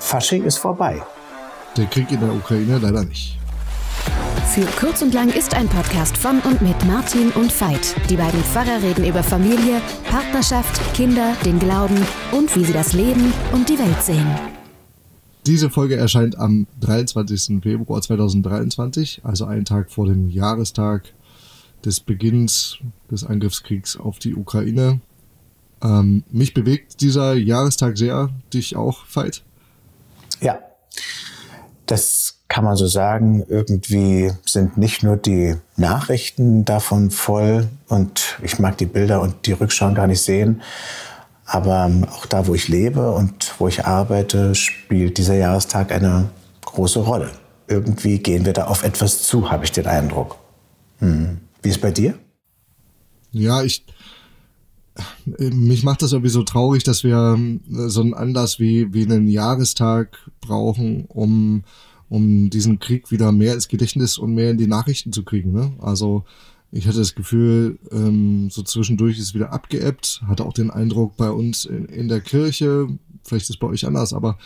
Fasching ist vorbei. Der Krieg in der Ukraine leider nicht. Für kurz und lang ist ein Podcast von und mit Martin und Veit. Die beiden Pfarrer reden über Familie, Partnerschaft, Kinder, den Glauben und wie sie das Leben und die Welt sehen. Diese Folge erscheint am 23. Februar 2023, also einen Tag vor dem Jahrestag des Beginns des Angriffskriegs auf die Ukraine. Ähm, mich bewegt dieser Jahrestag sehr, dich auch, Veit? Ja, das kann man so sagen. Irgendwie sind nicht nur die Nachrichten davon voll und ich mag die Bilder und die Rückschauen gar nicht sehen. Aber ähm, auch da, wo ich lebe und wo ich arbeite, spielt dieser Jahrestag eine große Rolle. Irgendwie gehen wir da auf etwas zu, habe ich den Eindruck. Hm. Wie ist bei dir? Ja, ich, mich macht das irgendwie so traurig, dass wir ähm, so einen Anlass wie, wie einen Jahrestag brauchen, um, um diesen Krieg wieder mehr ins Gedächtnis und mehr in die Nachrichten zu kriegen. Ne? Also ich hatte das Gefühl, ähm, so zwischendurch ist es wieder abgeebbt, hatte auch den Eindruck bei uns in, in der Kirche, vielleicht ist es bei euch anders, aber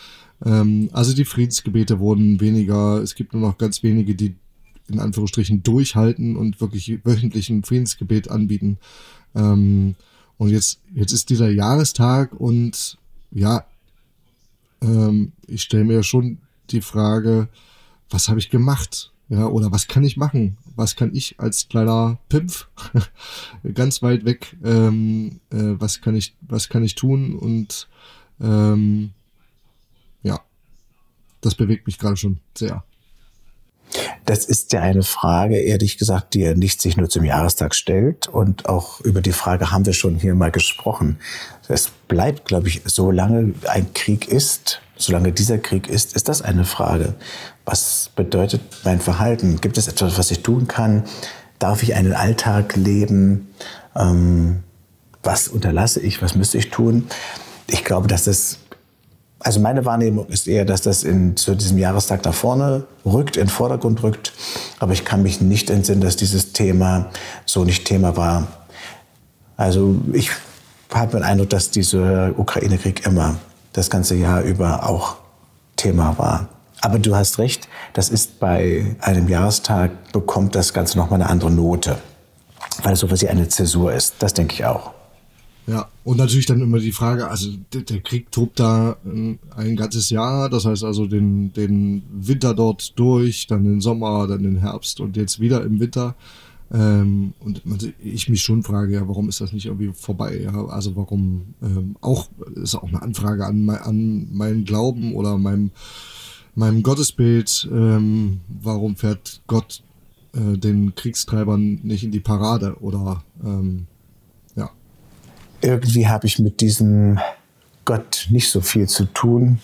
ähm, also die Friedensgebete wurden weniger, es gibt nur noch ganz wenige, die in Anführungsstrichen durchhalten und wirklich wöchentlichen Friedensgebet anbieten. Ähm, und jetzt, jetzt ist dieser Jahrestag und ja, ähm, ich stelle mir schon die Frage, was habe ich gemacht? Ja, oder was kann ich machen? Was kann ich als kleiner Pimpf ganz weit weg, ähm, äh, was kann ich, was kann ich tun? Und ähm, ja, das bewegt mich gerade schon sehr. Das ist ja eine Frage, ehrlich gesagt, die er nicht sich nur zum Jahrestag stellt. Und auch über die Frage haben wir schon hier mal gesprochen. Es bleibt, glaube ich, solange ein Krieg ist, solange dieser Krieg ist, ist das eine Frage. Was bedeutet mein Verhalten? Gibt es etwas, was ich tun kann? Darf ich einen Alltag leben? Ähm, was unterlasse ich? Was müsste ich tun? Ich glaube, dass das also meine Wahrnehmung ist eher, dass das in, zu diesem Jahrestag nach vorne rückt, in den Vordergrund rückt. Aber ich kann mich nicht entsinnen, dass dieses Thema so nicht Thema war. Also ich habe den Eindruck, dass dieser Ukraine-Krieg immer das ganze Jahr über auch Thema war. Aber du hast recht, das ist bei einem Jahrestag, bekommt das Ganze nochmal eine andere Note, weil es so wie eine Zäsur ist. Das denke ich auch. Ja, und natürlich dann immer die Frage, also der, Krieg tobt da ein, ein, ganzes Jahr, das heißt also den, den Winter dort durch, dann den Sommer, dann den Herbst und jetzt wieder im Winter. Ähm, und ich mich schon frage, ja, warum ist das nicht irgendwie vorbei? Ja? Also warum ähm, auch, ist auch eine Anfrage an, an meinen Glauben oder meinem, meinem Gottesbild, ähm, warum fährt Gott äh, den Kriegstreibern nicht in die Parade oder ähm, irgendwie habe ich mit diesem Gott nicht so viel zu tun,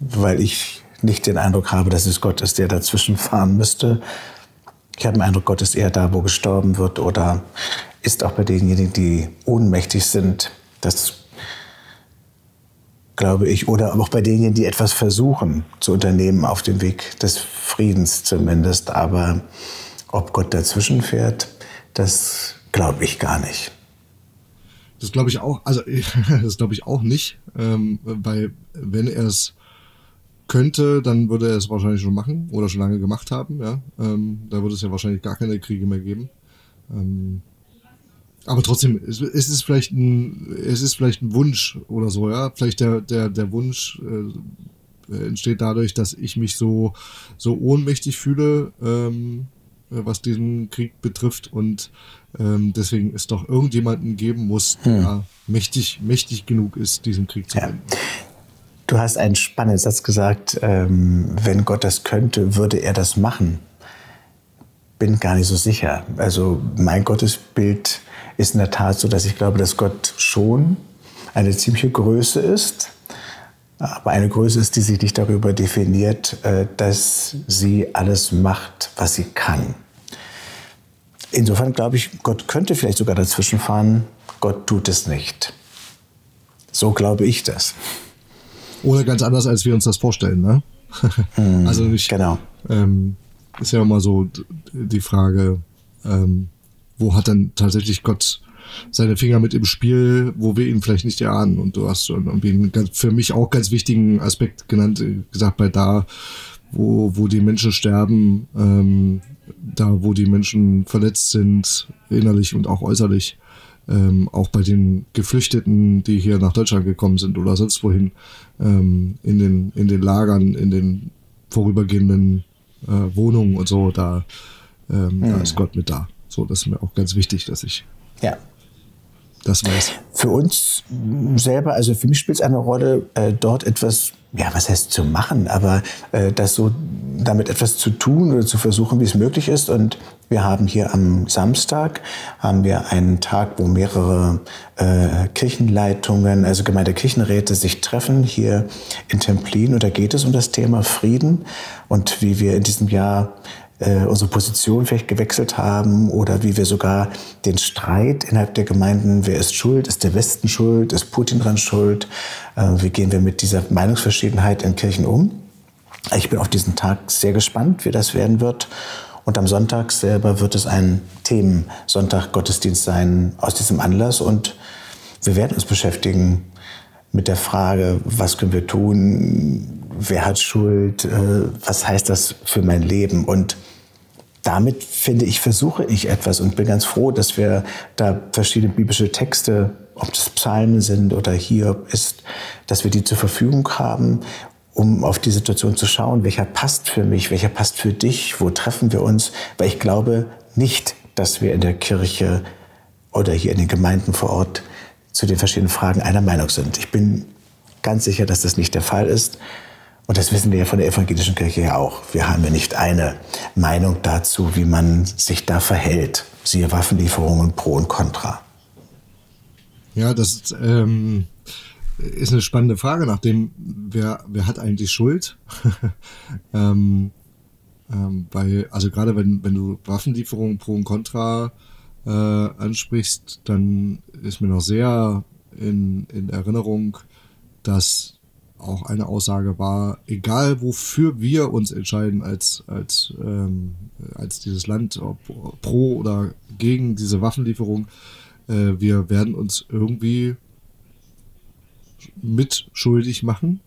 weil ich nicht den Eindruck habe, dass es Gott ist, der dazwischen fahren müsste. Ich habe den Eindruck, Gott ist eher da, wo gestorben wird oder ist auch bei denjenigen, die ohnmächtig sind. Das glaube ich, oder auch bei denjenigen, die etwas versuchen zu unternehmen auf dem Weg des Friedens zumindest. Aber ob Gott dazwischen fährt, das glaube ich gar nicht. Das glaube ich auch, also das glaube ich auch nicht, ähm, weil wenn er es könnte, dann würde er es wahrscheinlich schon machen oder schon lange gemacht haben, ja. Ähm, da würde es ja wahrscheinlich gar keine Kriege mehr geben. Ähm, aber trotzdem, es, es, ist vielleicht ein, es ist vielleicht ein Wunsch oder so, ja. Vielleicht der, der, der Wunsch äh, entsteht dadurch, dass ich mich so, so ohnmächtig fühle, ähm, was diesen Krieg betrifft und ähm, deswegen es doch irgendjemanden geben muss, der hm. mächtig, mächtig genug ist, diesen Krieg zu beenden. Ja. Du hast einen spannenden Satz gesagt, ähm, wenn Gott das könnte, würde er das machen. Bin gar nicht so sicher. Also mein Gottesbild ist in der Tat so, dass ich glaube, dass Gott schon eine ziemliche Größe ist, aber eine Größe ist, die sich nicht darüber definiert, äh, dass sie alles macht, was sie kann. Insofern glaube ich, Gott könnte vielleicht sogar dazwischen fahren. Gott tut es nicht. So glaube ich das. Oder ganz anders, als wir uns das vorstellen, ne? Mm, also ich, genau. Ähm, ist ja immer so die Frage, ähm, wo hat dann tatsächlich Gott seine Finger mit im Spiel, wo wir ihn vielleicht nicht erahnen. Und du hast schon irgendwie einen ganz, für mich auch ganz wichtigen Aspekt genannt, äh, gesagt, bei da, wo, wo die Menschen sterben, ähm, da, wo die Menschen verletzt sind, innerlich und auch äußerlich, ähm, auch bei den Geflüchteten, die hier nach Deutschland gekommen sind oder sonst wohin, ähm, in, den, in den Lagern, in den vorübergehenden äh, Wohnungen und so, da, ähm, mhm. da ist Gott mit da. So, das ist mir auch ganz wichtig, dass ich ja. Das weiß. Für uns selber, also für mich spielt es eine Rolle, äh, dort etwas ja, was heißt zu machen, aber äh, das so damit etwas zu tun oder zu versuchen, wie es möglich ist. Und wir haben hier am Samstag haben wir einen Tag, wo mehrere äh, Kirchenleitungen, also Gemeindekirchenräte sich treffen hier in Templin. Und da geht es um das Thema Frieden und wie wir in diesem Jahr äh, unsere Position vielleicht gewechselt haben oder wie wir sogar den Streit innerhalb der Gemeinden, wer ist schuld, ist der Westen schuld, ist Putin dran schuld, äh, wie gehen wir mit dieser Meinungsverschiedenheit in Kirchen um. Ich bin auf diesen Tag sehr gespannt, wie das werden wird. Und am Sonntag selber wird es ein Themensonntag Gottesdienst sein aus diesem Anlass. Und wir werden uns beschäftigen mit der Frage, was können wir tun, wer hat Schuld, äh, was heißt das für mein Leben. Und damit, finde ich, versuche ich etwas und bin ganz froh, dass wir da verschiedene biblische Texte, ob das Psalmen sind oder hier ist, dass wir die zur Verfügung haben, um auf die Situation zu schauen, welcher passt für mich, welcher passt für dich, wo treffen wir uns, weil ich glaube nicht, dass wir in der Kirche oder hier in den Gemeinden vor Ort zu den verschiedenen Fragen einer Meinung sind. Ich bin ganz sicher, dass das nicht der Fall ist. Und das wissen wir ja von der evangelischen Kirche ja auch. Wir haben ja nicht eine Meinung dazu, wie man sich da verhält. Siehe Waffenlieferungen pro und contra. Ja, das ist, ähm, ist eine spannende Frage, nachdem wer, wer hat eigentlich Schuld? ähm, ähm, weil, also gerade wenn, wenn du Waffenlieferungen pro und contra äh, ansprichst, dann ist mir noch sehr in, in Erinnerung, dass auch eine Aussage war, egal wofür wir uns entscheiden als, als, ähm, als dieses Land, ob pro oder gegen diese Waffenlieferung, äh, wir werden uns irgendwie mitschuldig machen.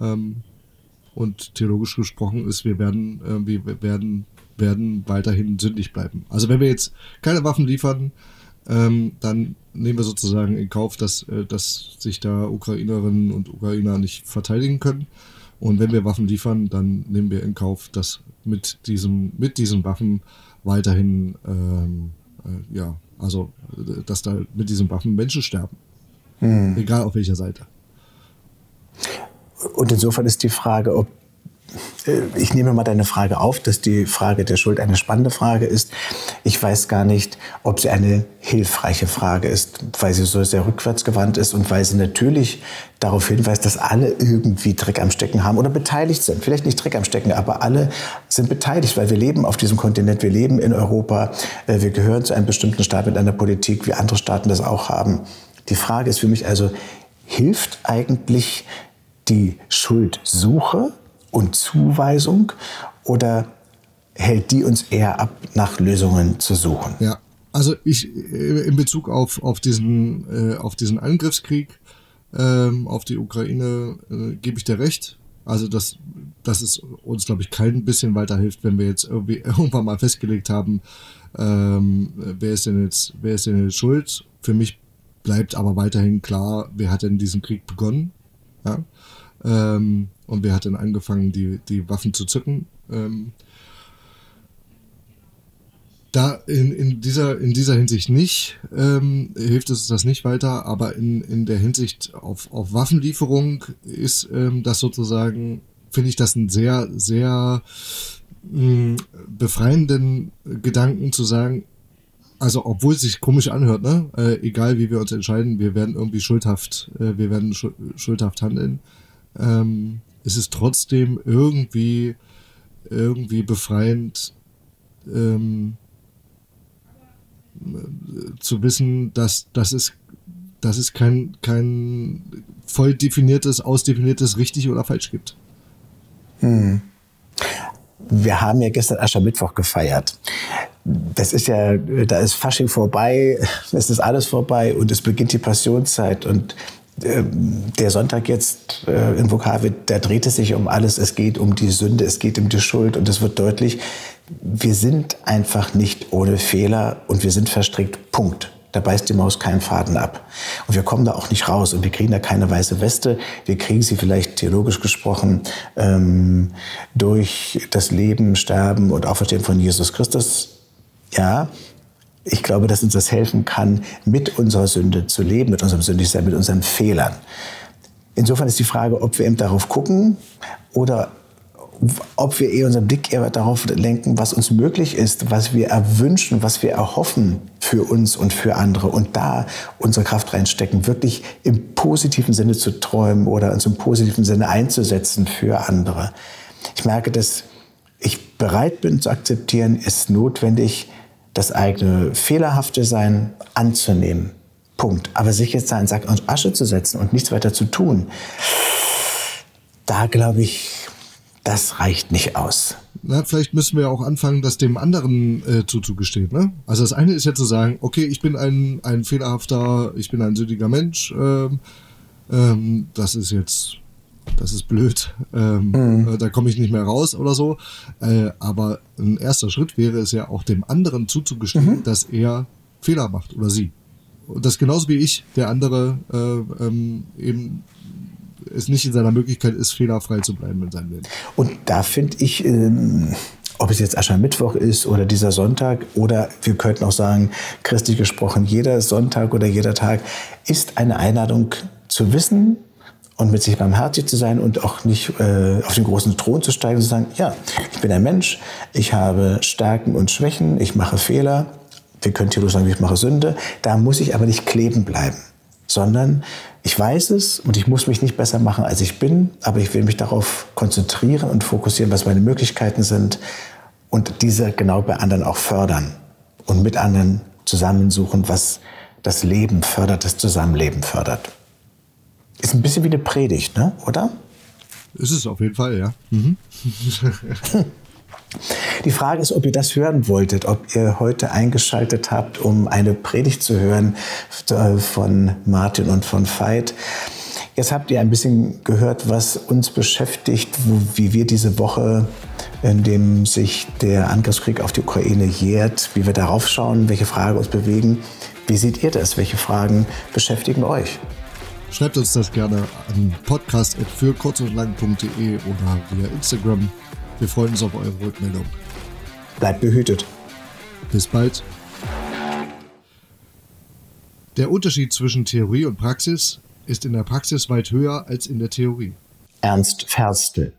Ähm, und theologisch gesprochen ist, wir werden irgendwie, wir werden, werden weiterhin sündig bleiben. Also wenn wir jetzt keine Waffen liefern, ähm, dann nehmen wir sozusagen in Kauf, dass, äh, dass sich da Ukrainerinnen und Ukrainer nicht verteidigen können. Und wenn wir Waffen liefern, dann nehmen wir in Kauf, dass mit diesem, mit diesen Waffen weiterhin, ähm, äh, ja, also, dass da mit diesen Waffen Menschen sterben. Hm. Egal auf welcher Seite. Und insofern ist die Frage, ob äh, ich nehme mal deine Frage auf, dass die Frage der Schuld eine spannende Frage ist. Ich weiß gar nicht, ob sie eine hilfreiche Frage ist, weil sie so sehr rückwärtsgewandt ist und weil sie natürlich darauf hinweist, dass alle irgendwie Dreck am Stecken haben oder beteiligt sind. Vielleicht nicht Dreck am Stecken, aber alle sind beteiligt, weil wir leben auf diesem Kontinent, wir leben in Europa, äh, wir gehören zu einem bestimmten Staat mit einer Politik, wie andere Staaten das auch haben. Die Frage ist für mich also, hilft eigentlich die Schuldsuche? und Zuweisung oder hält die uns eher ab, nach Lösungen zu suchen? Ja, also ich äh, in Bezug auf, auf, diesen, äh, auf diesen Angriffskrieg ähm, auf die Ukraine äh, gebe ich dir recht. Also dass, dass es uns, glaube ich, kein bisschen weiterhilft, wenn wir jetzt irgendwie irgendwann mal festgelegt haben, ähm, wer ist denn jetzt, wer ist denn jetzt schuld? Für mich bleibt aber weiterhin klar, wer hat denn diesen Krieg begonnen? Ja? Ähm, und wer hat dann angefangen, die, die Waffen zu zücken? Ähm, da in, in, dieser, in dieser Hinsicht nicht, ähm, hilft es das nicht weiter, aber in, in der Hinsicht auf, auf Waffenlieferung ist ähm, das sozusagen, finde ich das einen sehr, sehr mh, befreienden Gedanken zu sagen, also obwohl es sich komisch anhört, ne? Äh, egal wie wir uns entscheiden, wir werden irgendwie schuldhaft, äh, wir werden schuldhaft handeln ähm, ist es trotzdem irgendwie, irgendwie befreiend ähm, zu wissen, dass, dass, es, dass es kein, kein voll definiertes, ausdefiniertes richtig oder falsch gibt. Hm. wir haben ja gestern Aschermittwoch gefeiert. Das ist ja, da ist Fasching vorbei, es ist alles vorbei und es beginnt die Passionszeit und äh, der Sonntag jetzt äh, in Vokave, da dreht es sich um alles. Es geht um die Sünde, es geht um die Schuld und es wird deutlich, wir sind einfach nicht ohne Fehler und wir sind verstrickt. Punkt. Da beißt die Maus keinen Faden ab. Und wir kommen da auch nicht raus und wir kriegen da keine weiße Weste. Wir kriegen sie vielleicht theologisch gesprochen ähm, durch das Leben, Sterben und Auferstehen von Jesus Christus. Ja, ich glaube, dass uns das helfen kann, mit unserer Sünde zu leben, mit unserem Sündigsein, mit unseren Fehlern. Insofern ist die Frage, ob wir eben darauf gucken oder ob wir eher unseren Blick eher darauf lenken, was uns möglich ist, was wir erwünschen, was wir erhoffen für uns und für andere und da unsere Kraft reinstecken, wirklich im positiven Sinne zu träumen oder uns im positiven Sinne einzusetzen für andere. Ich merke, dass ich bereit bin zu akzeptieren, ist notwendig, das eigene fehlerhafte Sein anzunehmen. Punkt. Aber sich jetzt da in Sack und Asche zu setzen und nichts weiter zu tun, da glaube ich, das reicht nicht aus. Na, vielleicht müssen wir auch anfangen, das dem anderen äh, zuzugestehen. Ne? Also das eine ist ja zu sagen, okay, ich bin ein, ein fehlerhafter, ich bin ein sündiger Mensch. Ähm, ähm, das ist jetzt, das ist blöd. Ähm, mhm. äh, da komme ich nicht mehr raus oder so. Äh, aber ein erster Schritt wäre es ja auch dem anderen zuzugestehen, mhm. dass er Fehler macht oder sie. Und das genauso wie ich, der andere äh, ähm, eben es nicht in seiner Möglichkeit ist, fehlerfrei zu bleiben in seinem Leben. Und da finde ich, ähm, ob es jetzt Aschermittwoch ist oder dieser Sonntag oder wir könnten auch sagen, christlich gesprochen, jeder Sonntag oder jeder Tag ist eine Einladung zu wissen, und mit sich barmherzig zu sein und auch nicht äh, auf den großen Thron zu steigen und zu sagen, ja, ich bin ein Mensch, ich habe Stärken und Schwächen, ich mache Fehler, wir können theoretisch sagen, ich mache Sünde, da muss ich aber nicht kleben bleiben sondern ich weiß es und ich muss mich nicht besser machen, als ich bin, aber ich will mich darauf konzentrieren und fokussieren, was meine Möglichkeiten sind und diese genau bei anderen auch fördern und mit anderen zusammensuchen, was das Leben fördert, das Zusammenleben fördert. Ist ein bisschen wie eine Predigt, ne? oder? Ist es auf jeden Fall, ja. Mhm. Die Frage ist, ob ihr das hören wolltet, ob ihr heute eingeschaltet habt, um eine Predigt zu hören äh, von Martin und von Veit. Jetzt habt ihr ein bisschen gehört, was uns beschäftigt, wie wir diese Woche, in dem sich der Angriffskrieg auf die Ukraine jährt, wie wir darauf schauen, welche Fragen uns bewegen. Wie seht ihr das? Welche Fragen beschäftigen euch? Schreibt uns das gerne an podcast.für kurz und lang.de oder via Instagram wir freuen uns auf eure Rückmeldung. Bleibt behütet. Bis bald. Der Unterschied zwischen Theorie und Praxis ist in der Praxis weit höher als in der Theorie. Ernst Ferstel